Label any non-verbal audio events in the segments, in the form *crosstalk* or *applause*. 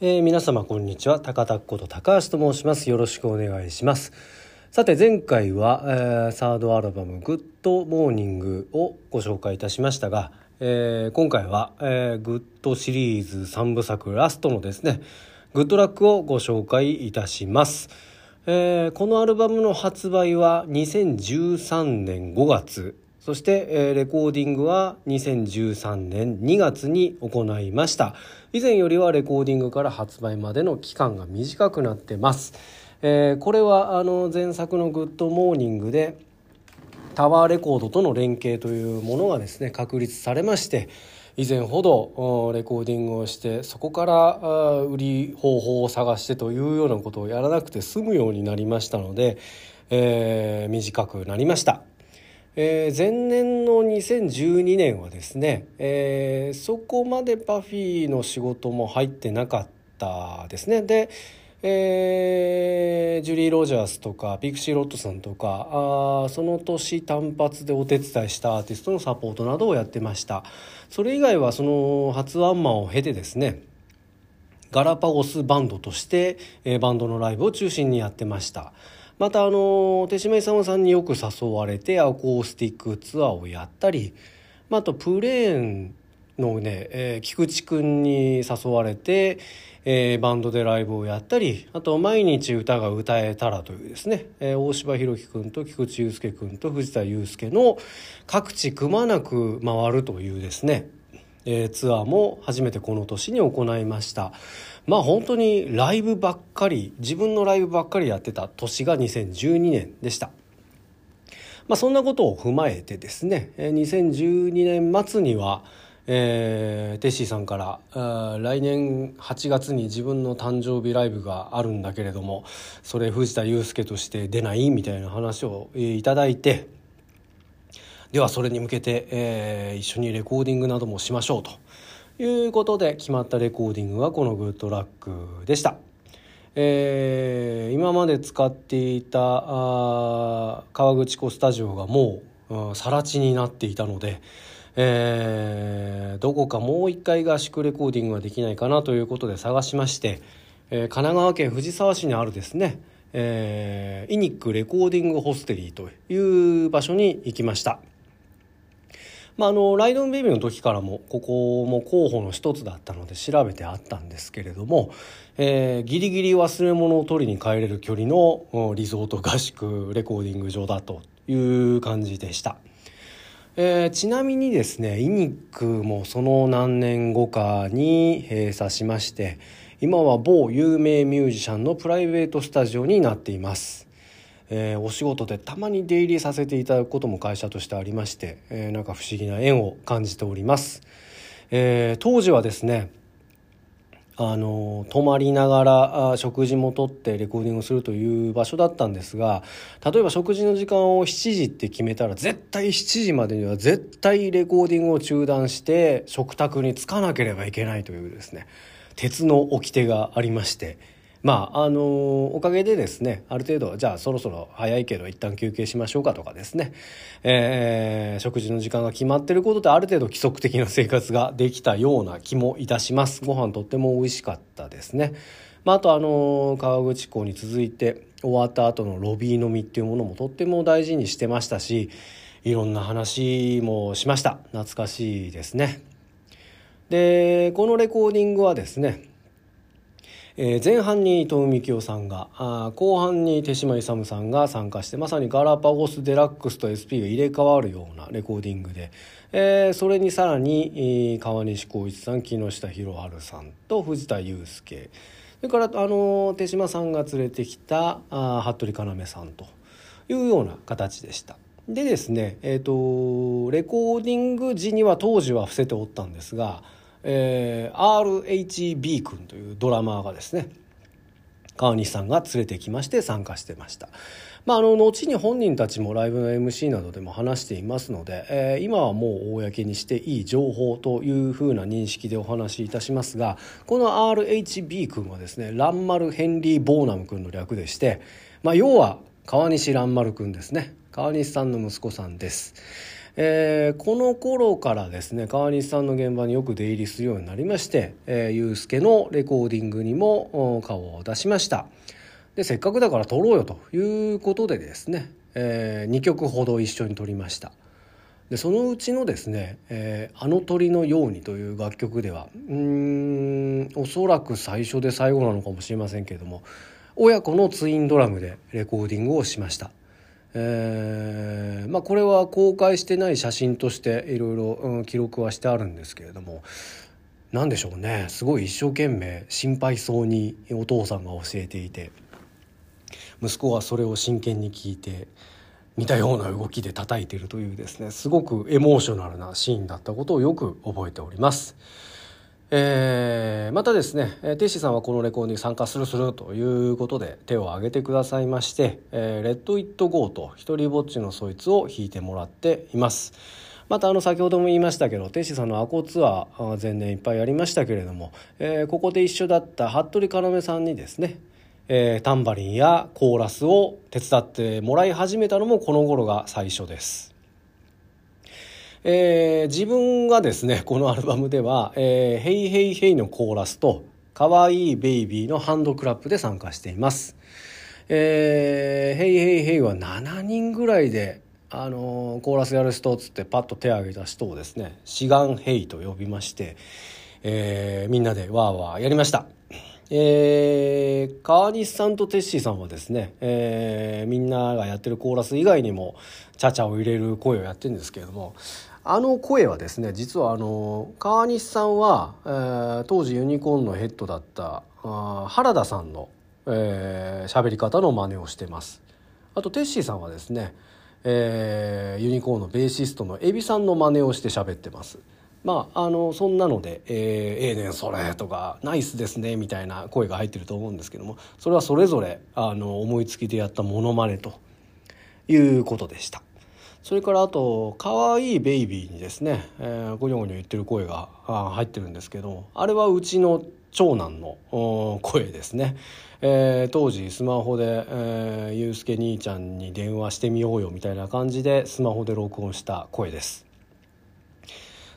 えー、皆様こんにちは。高田こと高橋と申します。よろしくお願いします。さて前回は、えー、サードアルバム「 Good Morning」をご紹介いたしましたが、えー、今回は、えー、 Good シリーズ3部作ラストのですね Good Luck をご紹介いたします、えー、このアルバムの発売は2013年5月。そして、えー、レコーディングは2013年2月に行いました。以前よりはレコーディングから発売までの期間が短くなってます、えー、これはあの前作の「 Good Morning」でタワーレコードとの連携というものがですね確立されまして以前ほどレコーディングをしてそこから売り方法を探してというようなことをやらなくて済むようになりましたので、えー、短くなりました。えー、前年の2012年はですね、えー、そこまでパフィーの仕事も入ってなかったですね。で、えー、ジュリー・ロジャースとかピクシー・ロットさんとかあその年単発でお手伝いしたアーティストのサポートなどをやってました。それ以外はその発案マンを経てですねガラパゴスバンドとして、えー、バンドのライブを中心にやってました。またあの手島勇さんによく誘われてアコースティックツアーをやったり、あ、とプレーンのね、えー、菊池君に誘われて、えー、バンドでライブをやったりあと「毎日歌が歌えたら」というですね、えー、大柴弘樹君と菊池雄介君と藤田祐介の各地くまなく回るというですねえー、ツアーも初めてこの年に行いました。まあ本当にライブばっかり自分のライブばっかりやってた年が2012年でした。まあそんなことを踏まえてですね2012年末にはえー、テッシーさんから来年8月に自分の誕生日ライブがあるんだけれどもそれ藤田祐介として出ないみたいな話をいただいてではそれに向けて、えー、一緒にレコーディングなどもしましょうと。いうことで決まったレコーディングがこのグッドラックでした。えー、今まで使っていたあ川口湖スタジオがもう更地になっていたので、えー、どこかもう一回合宿レコーディングができないかなということで探しまして、えー、神奈川県藤沢市にあるですね、えー、イニックレコーディングホステリーという場所に行きました。まあ、あの Ride on Baby の時からもここも候補の一つだったので調べてあったんですけれども、えー、ギリギリ忘れ物を取りに帰れる距離のリゾート合宿レコーディング場だという感じでした。えー、ちなみにですねイニックもその何年後かに閉鎖しまして今は某有名ミュージシャンのプライベートスタジオになっています。えー、お仕事でたまに出入りさせていただくことも会社としてありまして、えー、なんか不思議な縁を感じております。えー、当時はですねあの泊まりながら食事もとってレコーディングをするという場所だったんですが例えば食事の時間を7時って決めたら絶対7時までには絶対レコーディングを中断して食卓に着かなければいけないというですね鉄の掟がありまして。まああのおかげでですねある程度じゃあそろそろ早いけど一旦休憩しましょうかとかですね、えー、食事の時間が決まってることである程度規則的な生活ができたような気もいたします。ご飯とっても美味しかったですね、まあ、あとあの川口港に続いて終わった後のロビー飲みっていうものもとっても大事にしてましたしいろんな話もしました。懐かしいですね。でこのレコーディングはですねえー、前半に伊藤美京さんがあ後半に手島勇さんが参加してまさにガラパゴスデラックスと SP が入れ替わるようなレコーディングで、えー、それにさらに、えー、川西浩一さん木下博治さんと藤田祐介それからあの手島さんが連れてきたあ服部要さんというような形でした。でですね、えーとレコーディング時には当時は伏せておったんですがえー、RHB 君というドラマーがですね川西さんが連れてきまして参加してました。まあ、あの後に本人たちもライブの MC などでも話していますので、えー、今はもう公にしていい情報というふうな認識でお話しいたしますがこの RHB 君はですねランマル・ヘンリー・ボーナム君の略でして、まあ、要は川西蘭丸君ですね川西さんの息子さんです。えー、この頃からですね川西さんの現場によく出入りするようになりまして、えー、ユースケのレコーディングにも顔を出しました。でせっかくだから撮ろうよということでですね、えー、2曲ほど一緒に撮りました。でそのうちのですね「えー、あの鳥のように」という楽曲ではうんおそらく最初で最後なのかもしれませんけれども親子のツインドラムでレコーディングをしました。えー、まあ、これは公開してない写真としていろいろ記録はしてあるんですけれども何でしょうねすごい一生懸命心配そうにお父さんが教えていて息子はそれを真剣に聞いて似たような動きで叩いてるというですねすごくエモーショナルなシーンだったことをよく覚えております。えー、またですねテッシーさんはこのレコーディング参加するするということで手を挙げてくださいまして「えー、レッド・イット・ゴー」と「一人ぼっちのそいつ」を弾いてもらっています。またあの先ほども言いましたけどテッシさんのアコツアー前年いっぱいやりましたけれども、えー、ここで一緒だった服部要さんにですねえー、タンバリンやコーラスを手伝ってもらい始めたのもこの頃が最初です。えー、自分がですね *laughs* このアルバムでは「えー、 Hey Hey Hey」のコーラスと「かわいいベイビー」のハンドクラップで参加しています。えー、 Hey Hey Hey は7人ぐらいであのー、コーラスやる人っつってパッと手を挙げた人をですね「志願兵」と呼びまして、えー、みんなでワーワーやりました。えー、川西さんとテッシーさんはですね、えー、みんながやってるコーラス以外にもチャチャを入れる声をやってるんですけれどもあの声はですね実はあの川西さんは、えー、当時ユニコーンのヘッドだったあ原田さんの喋、えー、り方の真似をしてますあとテッシーさんはですね、えー、ユニコーンのベーシストのエビさんの真似をして喋ってますまあ、あのそんなので「えー、ええねんそれ」とか「ナイスですね」みたいな声が入ってると思うんですけどもそれはそれぞれあの思いつきでやったモノマネということでした。それからあと「かわいいベイビー」にですね、えー、ゴニョゴニョ言ってる声が入ってるんですけどあれはうちの長男の声ですね、えー、当時スマホで、えー、ゆうすけ兄ちゃんに電話してみようよみたいな感じでスマホで録音した声です。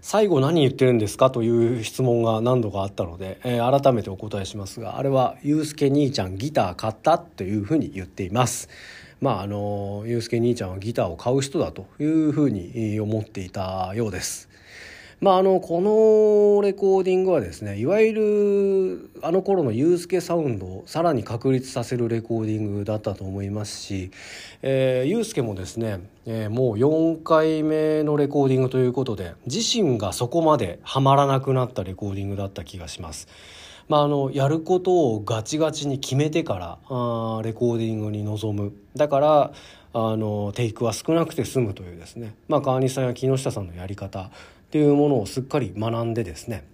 最後何言ってるんですかという質問が何度かあったので、えー、改めてお答えしますがあれはゆうすけ兄ちゃんギター買ったというふうに言っています。まああのユースケ兄ちゃんはギターを買う人だというふうに思っていたようです。まあ、あのこのレコーディングはですねいわゆるあの頃のユースケサウンドをさらに確立させるレコーディングだったと思いますし、えー、ユースケもですね、えー、もう4回目のレコーディングということで自身がそこまではまらなくなったレコーディングだった気がします。まあ、あのやることをガチガチに決めてからあレコーディングに臨む。だからあのテイクは少なくて済むというですね、まあ、川西さんや木下さんのやり方っていうものをすっかり学んでですね。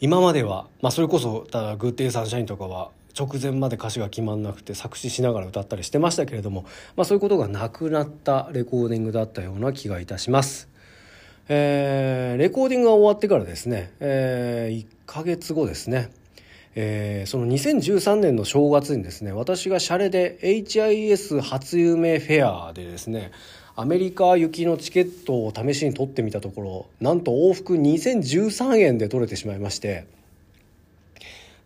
今までは、まあ、それこそ「グッデイサンシャイン」とかは直前まで歌詞が決まんなくて作詞しながら歌ったりしてましたけれども、まあ、そういうことがなくなったレコーディングだったような気がいたします。えー、レコーディングが終わってからですね、えー、1ヶ月後ですね、えー、その2013年の正月にですね私がシャレで HIS 初夢フェアでですねアメリカ行きのチケットを試しに取ってみたところなんと往復2013円で取れてしまいまして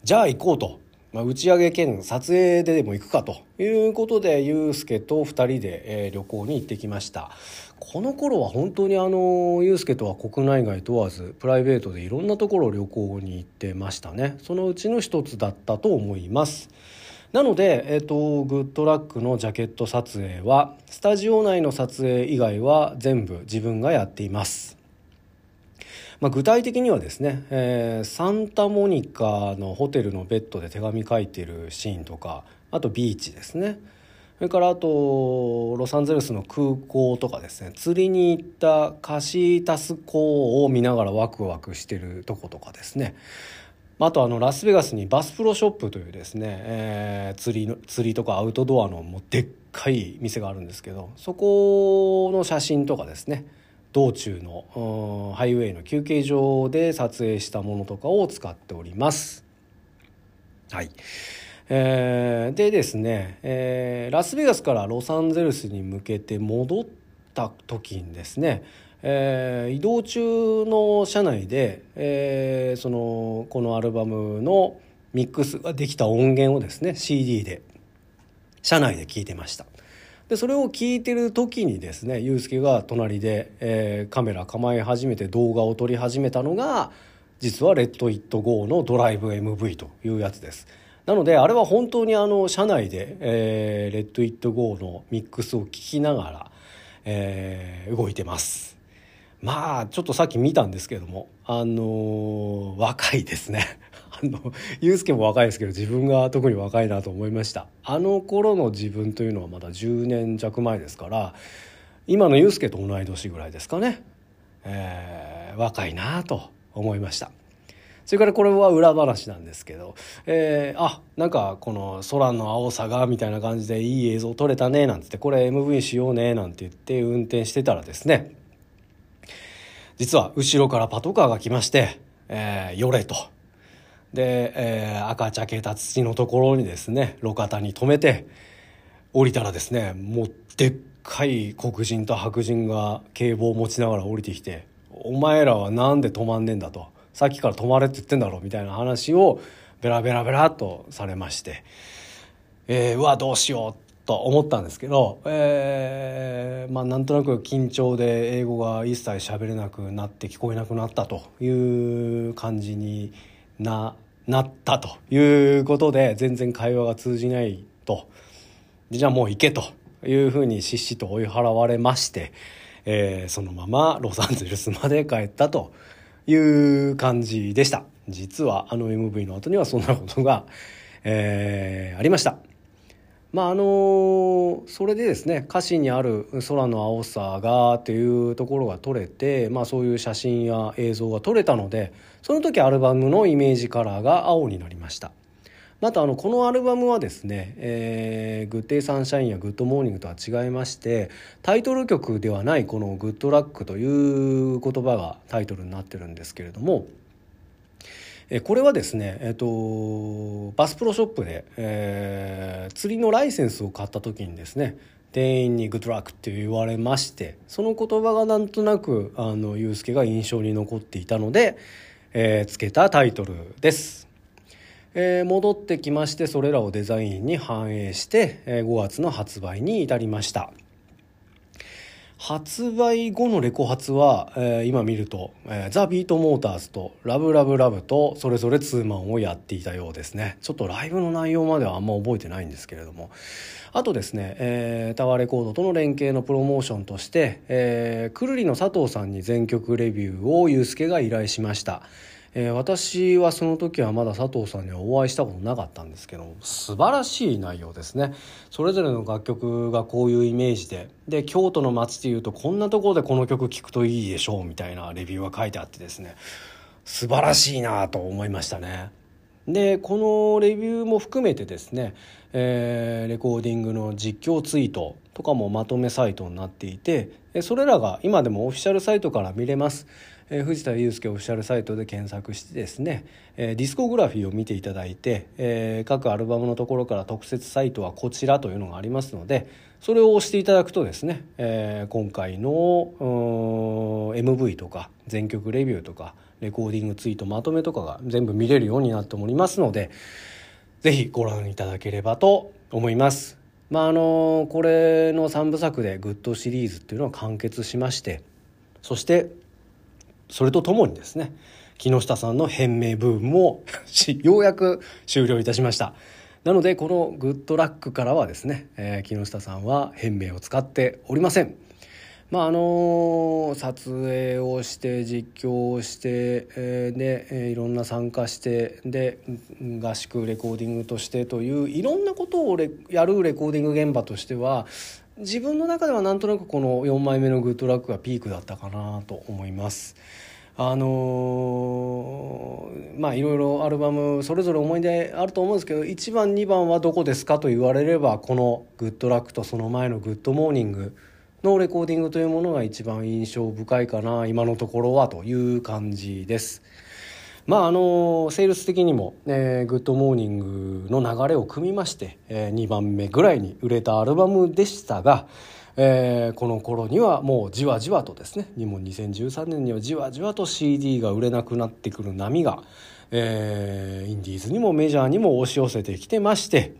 じゃあ行こうと。まあ、打ち上げ兼撮影ででも行くかということでユうスケと2人で、えー、旅行に行ってきました。この頃は本当にあのユうスケとは国内外問わずプライベートでいろんなところ旅行に行ってましたね。そのうちの一つだったと思います。なので、えーと、グッドラックのジャケット撮影はスタジオ内の撮影以外は全部自分がやっています。まあ、具体的にはですね、えー、サンタモニカのホテルのベッドで手紙書いてるシーンとかあとビーチですね。それからあとロサンゼルスの空港とかですね。釣りに行ったカシータス港を見ながらワクワクしてるとことかですね。あとあのラスベガスにバスプロショップというですね、えー、釣りの釣りとかアウトドアのもうでっかい店があるんですけどそこの写真とかですね。道中のハイウェイの休憩所で撮影したものとかを使っております。はい。えー、でですね、えー、ラスベガスからロサンゼルスに向けて戻った時にですね、えー、移動中の車内で、えー、そのこのアルバムのミックスができた音源をですね CD で車内で聴いてましたでそれを聞いてる時にですねユースケが隣で、えー、カメラ構え始めて動画を撮り始めたのが実は「 Let It Go」のドライブ MV というやつです。なのであれは本当にあの車内で、えー、 Let It Go のミックスを聞きながら、えー、動いてます。まあちょっとさっき見たんですけどもあのー、若いですね。*laughs* のユースケも若いですけど自分が特に若いなと思いました。あの頃の自分というのはまだ10年弱前ですから今のユースケと同い年ぐらいですかね、えー、若いなと思いました。それからこれは裏話なんですけど、えー、あなんかこの空の青さがみたいな感じでいい映像撮れたねなんてってこれ MV しようねなんて言って運転してたらですね実は後ろからパトカーが来まして「えー、寄れ」と。で、えー、赤茶けた土のところにですね路肩に止めて降りたらですねもうでっかい黒人と白人が警棒を持ちながら降りてきて「お前らは何で止まんねえんだ」と「さっきから止まれって言ってんだろ」みたいな話をベラベラベラっとされまして、えー、うわどうしようと思ったんですけど、えー、まあなんとなく緊張で英語が一切喋れなくなって聞こえなくなったという感じにななったということで全然会話が通じないと。じゃあもう行けというふうにしっしと追い払われまして、えー、そのままロサンゼルスまで帰ったという感じでした。実はあの MV の後にはそんなことが、えー、ありました。まああのそれでですね歌詞にある「空の青さが」っていうところが撮れて、まあ、そういう写真や映像が撮れたのでその時アルバムのイメージカラーが青になりました。またあのこのアルバムはですね「えー、グッデイサンシャイン」や「 Good Morning」とは違いましてタイトル曲ではないこの「 Good Luck」という言葉がタイトルになってるんですけれどもえこれはですね、えーと、バスプロショップで、えー、釣りのライセンスを買った時にですね店員に「グッドラック」って言われましてその言葉がなんとなくあのユースケが印象に残っていたので、えー、つけたタイトルです。えー、戻ってきましてそれらをデザインに反映して、え、5月の発売に至りました。発売後のレコ発は、えー、今見ると、えー、ザ・ビート・モーターズとラブ・ラブ・ラブとそれぞれツーマンをやっていたようですね。ちょっとライブの内容まではあんま覚えてないんですけれども。あとですね、えー、タワーレコードとの連携のプロモーションとして、えー、くるりの佐藤さんに全曲レビューをユうスケが依頼しました。えー、私はその時はまだ佐藤さんにはお会いしたことなかったんですけど素晴らしい内容ですね。それぞれの楽曲がこういうイメージで。で京都の街でいうとこんなところでこの曲聴くといいでしょうみたいなレビューが書いてあってですね。素晴らしいなと思いましたね。でこのレビューも含めてですね、えー、レコーディングの実況ツイートとかもまとめサイトになっていてそれらが今でもオフィシャルサイトから見れます。えー、藤田祐介オフィシャルサイトで検索してですね、えー、ディスコグラフィーを見ていただいて、えー、各アルバムのところから特設サイトはこちらというのがありますのでそれを押していただくとですね、えー、今回の MV とか全曲レビューとかレコーディングツイートまとめとかが全部見れるようになっておりますのでぜひご覧いただければと思います。まああのこれの3部作で「 Good シリーズ」っていうのは完結しましてそしてそれとともにですね木下さんの変名ブームも *laughs* ようやく終了いたしましたなのでこの Good Luck からはですね、えー、木下さんは変名を使っておりませんまああの撮影をして実況をして、えー、で、えー、いろんな参加してで合宿レコーディングとしてといういろんなことをやるレコーディング現場としては自分の中ではなんとなくこの4枚目の Good Luck がピークだったかなと思います。あのー、まあいろいろアルバムそれぞれ思い出あると思うんですけど1番2番はどこですかと言われればこの「 Good Luck」とその前の「 Good Morning」のレコーディングというものが一番印象深いかな今のところはという感じです。まああのセールス的にも、えー、 Good Morning の流れを組みまして、えー、2番目ぐらいに売れたアルバムでしたがえー、この頃にはもうじわじわとですねにも2013年にはじわじわと CD が売れなくなってくる波が、えー、インディーズにもメジャーにも押し寄せてきてまして、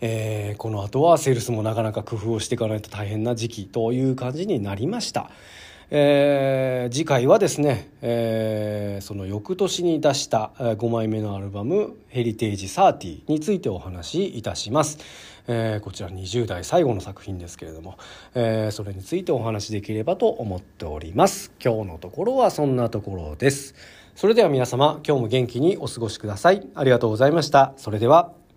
えー、この後はセールスもなかなか工夫をしていかないと大変な時期という感じになりました。えー、次回はですね、えー、その翌年に出した5枚目のアルバム「ヘリテージ30」についてお話しいたします。えー、こちら20代最後の作品ですけれども、え、それについてお話しできればと思っております。今日のところはそんなところです。それでは皆様今日も元気にお過ごしください。ありがとうございました。それでは。